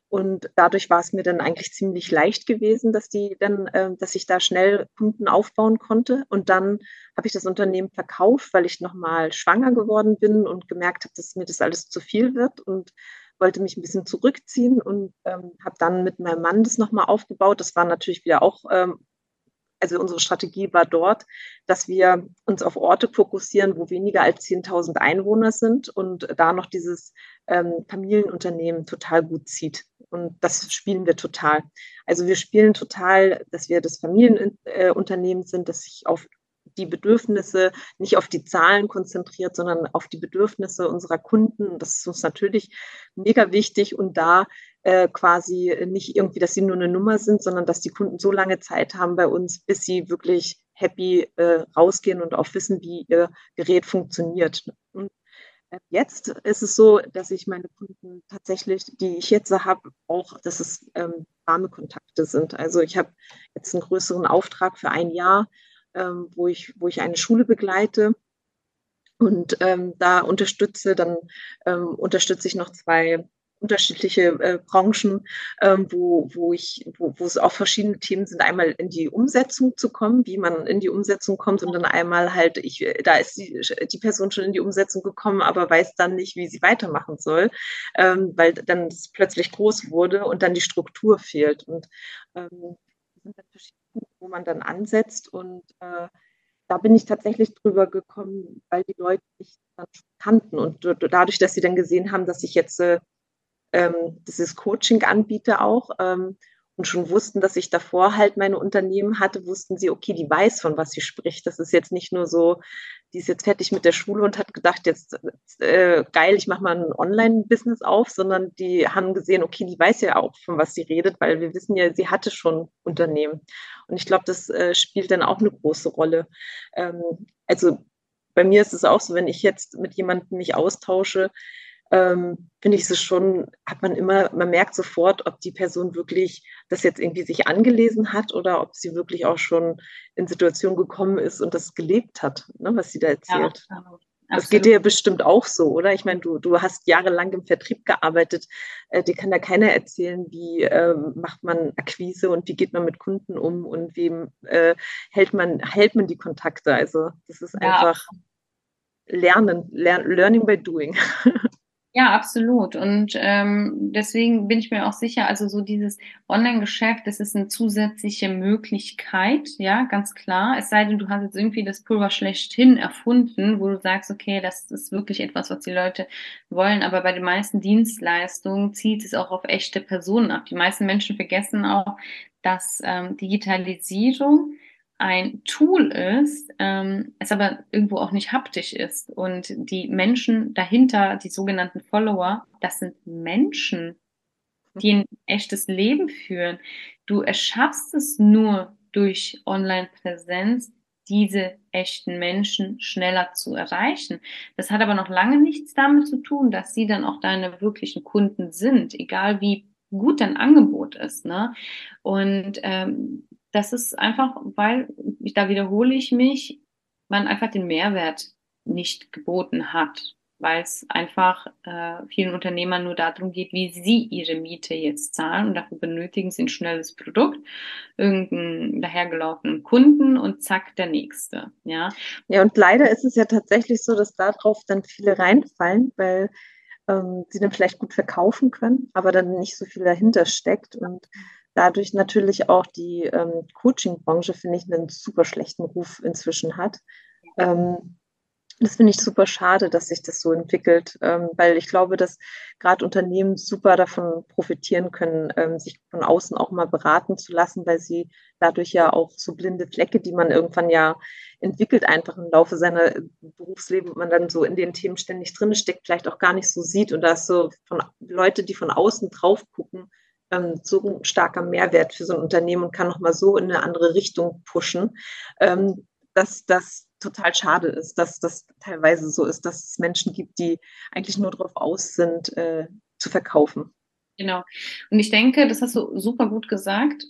Und dadurch war es mir dann eigentlich ziemlich leicht gewesen, dass die dann, äh, dass ich da schnell Kunden aufbauen konnte. Und dann habe ich das Unternehmen verkauft, weil ich nochmal schwanger geworden bin und gemerkt habe, dass mir das alles zu viel wird und wollte mich ein bisschen zurückziehen und ähm, habe dann mit meinem Mann das nochmal aufgebaut. Das war natürlich wieder auch ähm, also unsere Strategie war dort, dass wir uns auf Orte fokussieren, wo weniger als 10.000 Einwohner sind und da noch dieses ähm, Familienunternehmen total gut zieht. Und das spielen wir total. Also wir spielen total, dass wir das Familienunternehmen sind, das sich auf die Bedürfnisse, nicht auf die Zahlen konzentriert, sondern auf die Bedürfnisse unserer Kunden. Das ist uns natürlich mega wichtig und da äh, quasi nicht irgendwie, dass sie nur eine Nummer sind, sondern dass die Kunden so lange Zeit haben bei uns, bis sie wirklich happy äh, rausgehen und auch wissen, wie ihr Gerät funktioniert. Und äh, Jetzt ist es so, dass ich meine Kunden tatsächlich, die ich jetzt habe, auch, dass es ähm, warme Kontakte sind. Also ich habe jetzt einen größeren Auftrag für ein Jahr, ähm, wo, ich, wo ich eine Schule begleite und ähm, da unterstütze. Dann ähm, unterstütze ich noch zwei unterschiedliche äh, Branchen, ähm, wo, wo, ich, wo, wo es auch verschiedene Themen sind, einmal in die Umsetzung zu kommen, wie man in die Umsetzung kommt und dann einmal halt, ich, da ist die, die Person schon in die Umsetzung gekommen, aber weiß dann nicht, wie sie weitermachen soll, ähm, weil dann es plötzlich groß wurde und dann die Struktur fehlt. Und ähm, sind dann verschiedene, wo man dann ansetzt und äh, da bin ich tatsächlich drüber gekommen, weil die Leute mich dann kannten und dadurch, dass sie dann gesehen haben, dass ich jetzt äh, ähm, dieses Coaching anbiete auch ähm, und schon wussten, dass ich davor halt meine Unternehmen hatte, wussten sie, okay, die weiß, von was sie spricht. Das ist jetzt nicht nur so, die ist jetzt fertig mit der Schule und hat gedacht, jetzt äh, geil, ich mache mal ein Online-Business auf, sondern die haben gesehen, okay, die weiß ja auch, von was sie redet, weil wir wissen ja, sie hatte schon Unternehmen. Und ich glaube, das äh, spielt dann auch eine große Rolle. Ähm, also bei mir ist es auch so, wenn ich jetzt mit jemandem mich austausche, ähm, finde ich es schon, hat man immer, man merkt sofort, ob die Person wirklich das jetzt irgendwie sich angelesen hat oder ob sie wirklich auch schon in Situationen gekommen ist und das gelebt hat, ne, was sie da erzählt. Ja, das geht dir bestimmt auch so, oder? Ich meine, du, du hast jahrelang im Vertrieb gearbeitet. Äh, dir kann da keiner erzählen, wie äh, macht man Akquise und wie geht man mit Kunden um und wem äh, hält man, hält man die Kontakte. Also das ist ja. einfach Lernen, Lern, Learning by Doing. Ja, absolut. Und ähm, deswegen bin ich mir auch sicher, also so dieses Online-Geschäft, das ist eine zusätzliche Möglichkeit, ja, ganz klar. Es sei denn, du hast jetzt irgendwie das Pulver schlechthin erfunden, wo du sagst, okay, das ist wirklich etwas, was die Leute wollen. Aber bei den meisten Dienstleistungen zielt es auch auf echte Personen ab. Die meisten Menschen vergessen auch, dass ähm, Digitalisierung ein Tool ist, ähm, es aber irgendwo auch nicht haptisch ist. Und die Menschen dahinter, die sogenannten Follower, das sind Menschen, die ein echtes Leben führen. Du erschaffst es nur durch Online-Präsenz, diese echten Menschen schneller zu erreichen. Das hat aber noch lange nichts damit zu tun, dass sie dann auch deine wirklichen Kunden sind, egal wie gut dein Angebot ist. Ne? Und ähm, das ist einfach, weil, da wiederhole ich mich, man einfach den Mehrwert nicht geboten hat, weil es einfach äh, vielen Unternehmern nur darum geht, wie sie ihre Miete jetzt zahlen und dafür benötigen sie ein schnelles Produkt, irgendeinen dahergelaufenen Kunden und zack, der nächste. Ja, ja und leider ist es ja tatsächlich so, dass darauf dann viele reinfallen, weil ähm, sie dann vielleicht gut verkaufen können, aber dann nicht so viel dahinter steckt und dadurch natürlich auch die ähm, Coaching-Branche, finde ich, einen super schlechten Ruf inzwischen hat. Ähm, das finde ich super schade, dass sich das so entwickelt, ähm, weil ich glaube, dass gerade Unternehmen super davon profitieren können, ähm, sich von außen auch mal beraten zu lassen, weil sie dadurch ja auch so blinde Flecke, die man irgendwann ja entwickelt, einfach im Laufe seiner Berufsleben, man dann so in den Themen ständig drin steckt, vielleicht auch gar nicht so sieht und da ist so von Leute, die von außen drauf gucken, ähm, so ein starker Mehrwert für so ein Unternehmen und kann nochmal so in eine andere Richtung pushen, ähm, dass das total schade ist, dass das teilweise so ist, dass es Menschen gibt, die eigentlich nur darauf aus sind, äh, zu verkaufen. Genau. Und ich denke, das hast du super gut gesagt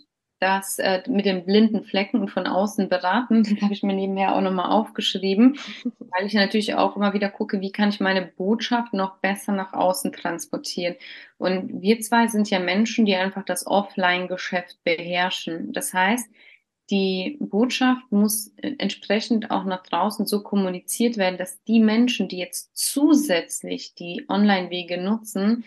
das äh, mit den blinden Flecken und von außen beraten, das habe ich mir nebenher auch nochmal aufgeschrieben, weil ich natürlich auch immer wieder gucke, wie kann ich meine Botschaft noch besser nach außen transportieren. Und wir zwei sind ja Menschen, die einfach das Offline-Geschäft beherrschen. Das heißt, die Botschaft muss äh, entsprechend auch nach draußen so kommuniziert werden, dass die Menschen, die jetzt zusätzlich die Online-Wege nutzen,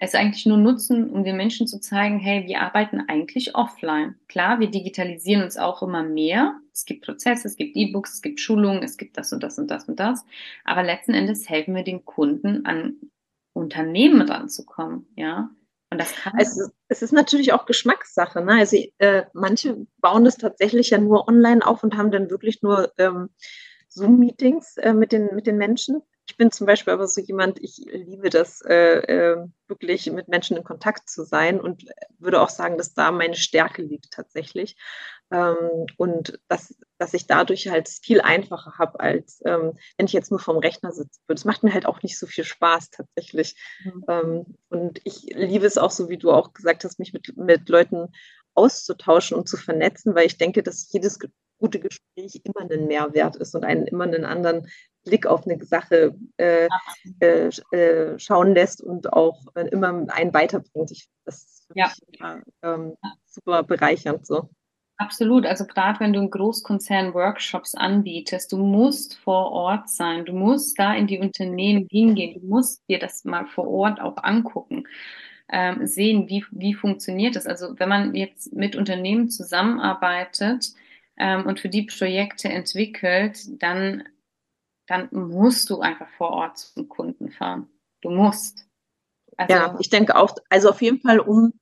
es eigentlich nur nutzen, um den Menschen zu zeigen, hey, wir arbeiten eigentlich offline. Klar, wir digitalisieren uns auch immer mehr. Es gibt Prozesse, es gibt E-Books, es gibt Schulungen, es gibt das und das und das und das. Aber letzten Endes helfen wir den Kunden an Unternehmen ranzukommen, ja. Und das kann also, es ist natürlich auch Geschmackssache. Ne? Also äh, manche bauen das tatsächlich ja nur online auf und haben dann wirklich nur ähm, Zoom-Meetings äh, mit, den, mit den Menschen. Ich bin zum Beispiel aber so jemand, ich liebe das, äh, äh, wirklich mit Menschen in Kontakt zu sein und würde auch sagen, dass da meine Stärke liegt tatsächlich. Ähm, und dass, dass ich dadurch halt viel einfacher habe, als ähm, wenn ich jetzt nur vom Rechner sitze. Das macht mir halt auch nicht so viel Spaß tatsächlich. Mhm. Ähm, und ich liebe es auch so, wie du auch gesagt hast, mich mit, mit Leuten auszutauschen und zu vernetzen, weil ich denke, dass jedes gute Gespräch immer einen Mehrwert ist und einen immer einen anderen Blick auf eine Sache äh, äh, äh, schauen lässt und auch äh, immer einen weiterbringt. Ich, das ist ja. Mich, ähm, super bereichernd so. Absolut. Also gerade wenn du in Großkonzern Workshops anbietest, du musst vor Ort sein, du musst da in die Unternehmen hingehen, du musst dir das mal vor Ort auch angucken, ähm, sehen, wie, wie funktioniert das. Also wenn man jetzt mit Unternehmen zusammenarbeitet ähm, und für die Projekte entwickelt, dann dann musst du einfach vor Ort zum Kunden fahren. Du musst. Also, ja, ich denke auch, also auf jeden Fall um,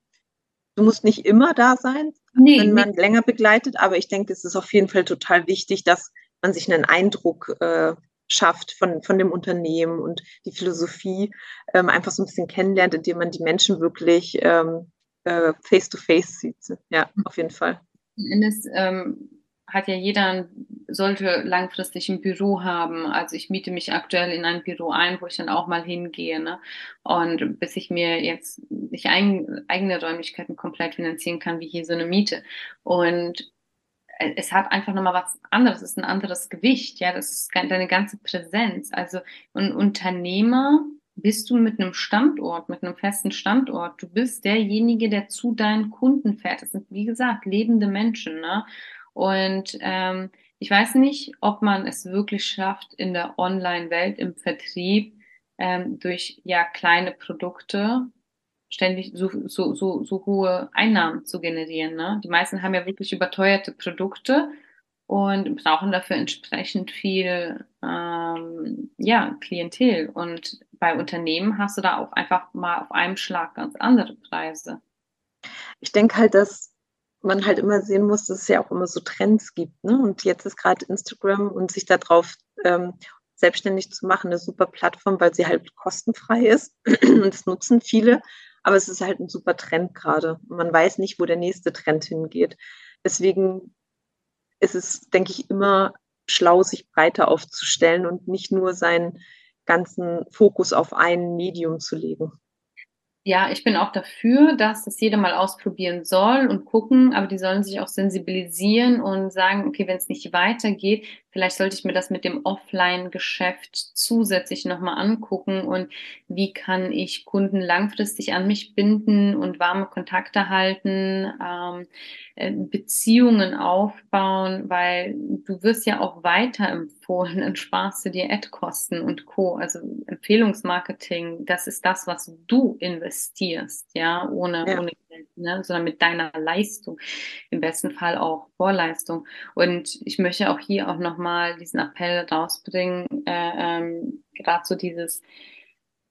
du musst nicht immer da sein, nee, wenn man nee. länger begleitet, aber ich denke, es ist auf jeden Fall total wichtig, dass man sich einen Eindruck äh, schafft von, von dem Unternehmen und die Philosophie ähm, einfach so ein bisschen kennenlernt, indem man die Menschen wirklich ähm, äh, face to face sieht. Ja, auf jeden Fall. Endes ähm, hat ja jeder, sollte langfristig ein Büro haben. Also ich miete mich aktuell in ein Büro ein, wo ich dann auch mal hingehe. Ne? Und bis ich mir jetzt nicht ein, eigene Räumlichkeiten komplett finanzieren kann, wie hier so eine Miete. Und es hat einfach nochmal was anderes, es ist ein anderes Gewicht, ja, das ist deine ganze Präsenz. Also ein Unternehmer bist du mit einem Standort, mit einem festen Standort. Du bist derjenige, der zu deinen Kunden fährt. Das sind, wie gesagt, lebende Menschen, ne? Und ähm, ich weiß nicht, ob man es wirklich schafft, in der Online-Welt, im Vertrieb, ähm, durch ja kleine Produkte ständig so, so, so, so hohe Einnahmen zu generieren. Ne? Die meisten haben ja wirklich überteuerte Produkte und brauchen dafür entsprechend viel ähm, ja, Klientel. Und bei Unternehmen hast du da auch einfach mal auf einem Schlag ganz andere Preise. Ich denke halt, dass man halt immer sehen muss, dass es ja auch immer so Trends gibt. Ne? Und jetzt ist gerade Instagram und sich darauf ähm, selbstständig zu machen eine super Plattform, weil sie halt kostenfrei ist und es nutzen viele. Aber es ist halt ein super Trend gerade. Man weiß nicht, wo der nächste Trend hingeht. Deswegen ist es, denke ich, immer schlau, sich breiter aufzustellen und nicht nur seinen ganzen Fokus auf ein Medium zu legen. Ja, ich bin auch dafür, dass das jeder mal ausprobieren soll und gucken, aber die sollen sich auch sensibilisieren und sagen, okay, wenn es nicht weitergeht, vielleicht sollte ich mir das mit dem Offline-Geschäft zusätzlich nochmal angucken und wie kann ich Kunden langfristig an mich binden und warme Kontakte halten, ähm, äh, Beziehungen aufbauen, weil du wirst ja auch weiterempfohlen, dann sparst du dir Ad-Kosten und Co. Also Empfehlungsmarketing, das ist das, was du investierst investierst, ja, ohne, ja. ohne Geld, ne? sondern mit deiner Leistung, im besten Fall auch Vorleistung. Und ich möchte auch hier auch nochmal diesen Appell rausbringen, äh, ähm, gerade so dieses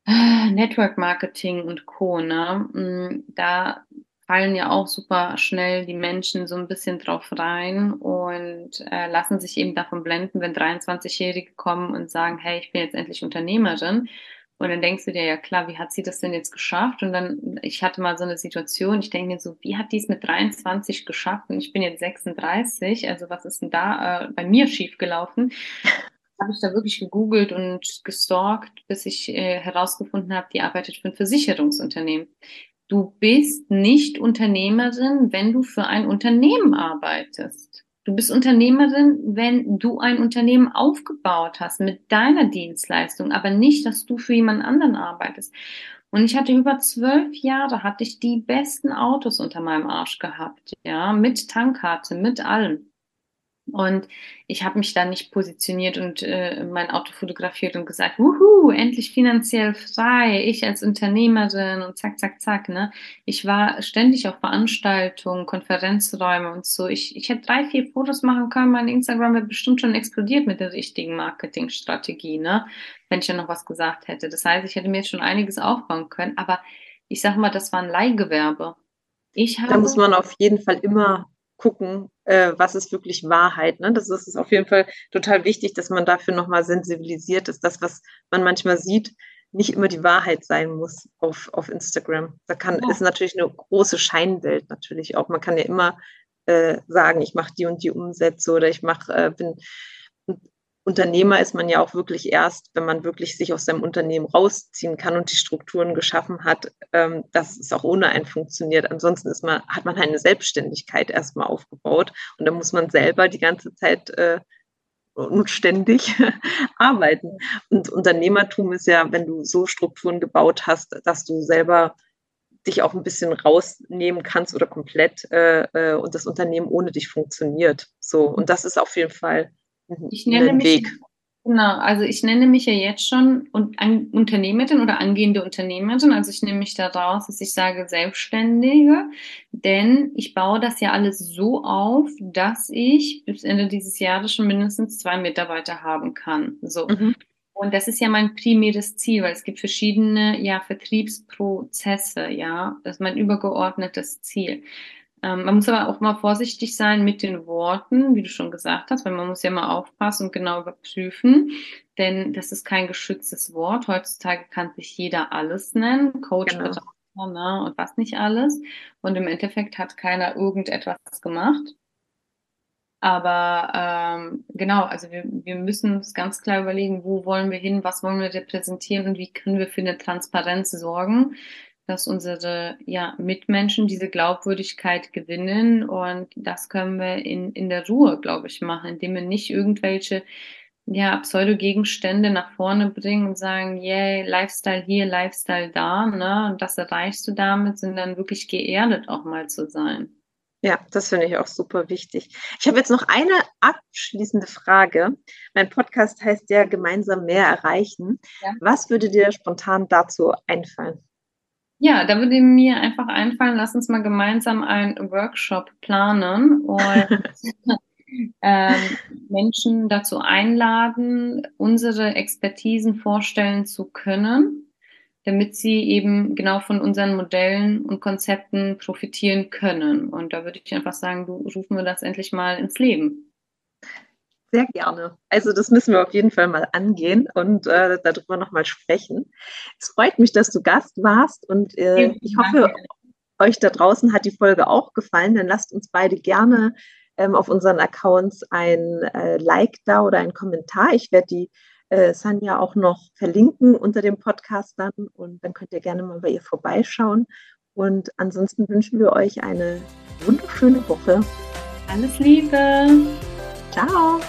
äh, Network Marketing und Co. Ne? Mm, da fallen ja auch super schnell die Menschen so ein bisschen drauf rein und äh, lassen sich eben davon blenden, wenn 23-Jährige kommen und sagen, hey, ich bin jetzt endlich Unternehmerin und dann denkst du dir, ja klar, wie hat sie das denn jetzt geschafft? Und dann, ich hatte mal so eine Situation, ich denke mir so, wie hat die es mit 23 geschafft? Und ich bin jetzt 36, also was ist denn da äh, bei mir schiefgelaufen? habe ich da wirklich gegoogelt und gestalkt, bis ich äh, herausgefunden habe, die arbeitet für ein Versicherungsunternehmen. Du bist nicht Unternehmerin, wenn du für ein Unternehmen arbeitest. Du bist Unternehmerin, wenn du ein Unternehmen aufgebaut hast mit deiner Dienstleistung, aber nicht, dass du für jemand anderen arbeitest. Und ich hatte über zwölf Jahre, hatte ich die besten Autos unter meinem Arsch gehabt, ja, mit Tankkarte, mit allem. Und ich habe mich dann nicht positioniert und äh, mein Auto fotografiert und gesagt, wuhu, endlich finanziell frei, ich als Unternehmerin und zack, zack, zack. Ne? Ich war ständig auf Veranstaltungen, Konferenzräume und so. Ich, ich hätte drei, vier Fotos machen können, mein Instagram wäre bestimmt schon explodiert mit der richtigen Marketingstrategie, ne? wenn ich ja noch was gesagt hätte. Das heißt, ich hätte mir jetzt schon einiges aufbauen können, aber ich sag mal, das war ein Leihgewerbe. Ich habe, da muss man auf jeden Fall immer gucken, äh, was ist wirklich Wahrheit. Ne? Das ist, ist auf jeden Fall total wichtig, dass man dafür nochmal sensibilisiert ist. Das, was man manchmal sieht, nicht immer die Wahrheit sein muss auf, auf Instagram. Da kann, ja. ist natürlich eine große Scheinwelt natürlich auch. Man kann ja immer äh, sagen, ich mache die und die Umsätze oder ich mache, äh, bin Unternehmer ist man ja auch wirklich erst, wenn man wirklich sich aus seinem Unternehmen rausziehen kann und die Strukturen geschaffen hat, ähm, dass es auch ohne einen funktioniert. Ansonsten ist man, hat man eine Selbstständigkeit erstmal aufgebaut und da muss man selber die ganze Zeit äh, und ständig arbeiten. Und Unternehmertum ist ja, wenn du so Strukturen gebaut hast, dass du selber dich auch ein bisschen rausnehmen kannst oder komplett äh, äh und das Unternehmen ohne dich funktioniert. So und das ist auf jeden Fall. Ich nenne mich, Weg. Genau, also ich nenne mich ja jetzt schon Unternehmerin oder angehende Unternehmerin. Also ich nehme mich da raus, dass ich sage Selbstständige, denn ich baue das ja alles so auf, dass ich bis Ende dieses Jahres schon mindestens zwei Mitarbeiter haben kann. So. Mhm. Und das ist ja mein primäres Ziel, weil es gibt verschiedene ja, Vertriebsprozesse, ja, das ist mein übergeordnetes Ziel. Ähm, man muss aber auch mal vorsichtig sein mit den Worten, wie du schon gesagt hast, weil man muss ja mal aufpassen und genau überprüfen, denn das ist kein geschütztes Wort. Heutzutage kann sich jeder alles nennen, Coach, genau. Berater, ne, und was nicht alles. Und im Endeffekt hat keiner irgendetwas gemacht. Aber ähm, genau, also wir, wir müssen uns ganz klar überlegen, wo wollen wir hin, was wollen wir repräsentieren und wie können wir für eine Transparenz sorgen, dass unsere ja, Mitmenschen diese Glaubwürdigkeit gewinnen. Und das können wir in, in der Ruhe, glaube ich, machen, indem wir nicht irgendwelche ja, Pseudo-Gegenstände nach vorne bringen und sagen, yay, yeah, Lifestyle hier, Lifestyle da, ne? Und das erreichst du damit, sondern wirklich geerdet auch mal zu sein. Ja, das finde ich auch super wichtig. Ich habe jetzt noch eine abschließende Frage. Mein Podcast heißt ja gemeinsam mehr erreichen. Ja. Was würde dir spontan dazu einfallen? Ja, da würde mir einfach einfallen, lass uns mal gemeinsam einen Workshop planen und ähm, Menschen dazu einladen, unsere Expertisen vorstellen zu können, damit sie eben genau von unseren Modellen und Konzepten profitieren können. Und da würde ich einfach sagen, du rufen wir das endlich mal ins Leben. Sehr gerne. Also das müssen wir auf jeden Fall mal angehen und äh, darüber nochmal sprechen. Es freut mich, dass du Gast warst und äh, ich hoffe, euch da draußen hat die Folge auch gefallen. Dann lasst uns beide gerne ähm, auf unseren Accounts ein äh, Like da oder einen Kommentar. Ich werde die äh, Sanja auch noch verlinken unter dem Podcast dann und dann könnt ihr gerne mal bei ihr vorbeischauen. Und ansonsten wünschen wir euch eine wunderschöne Woche. Alles Liebe. Ciao.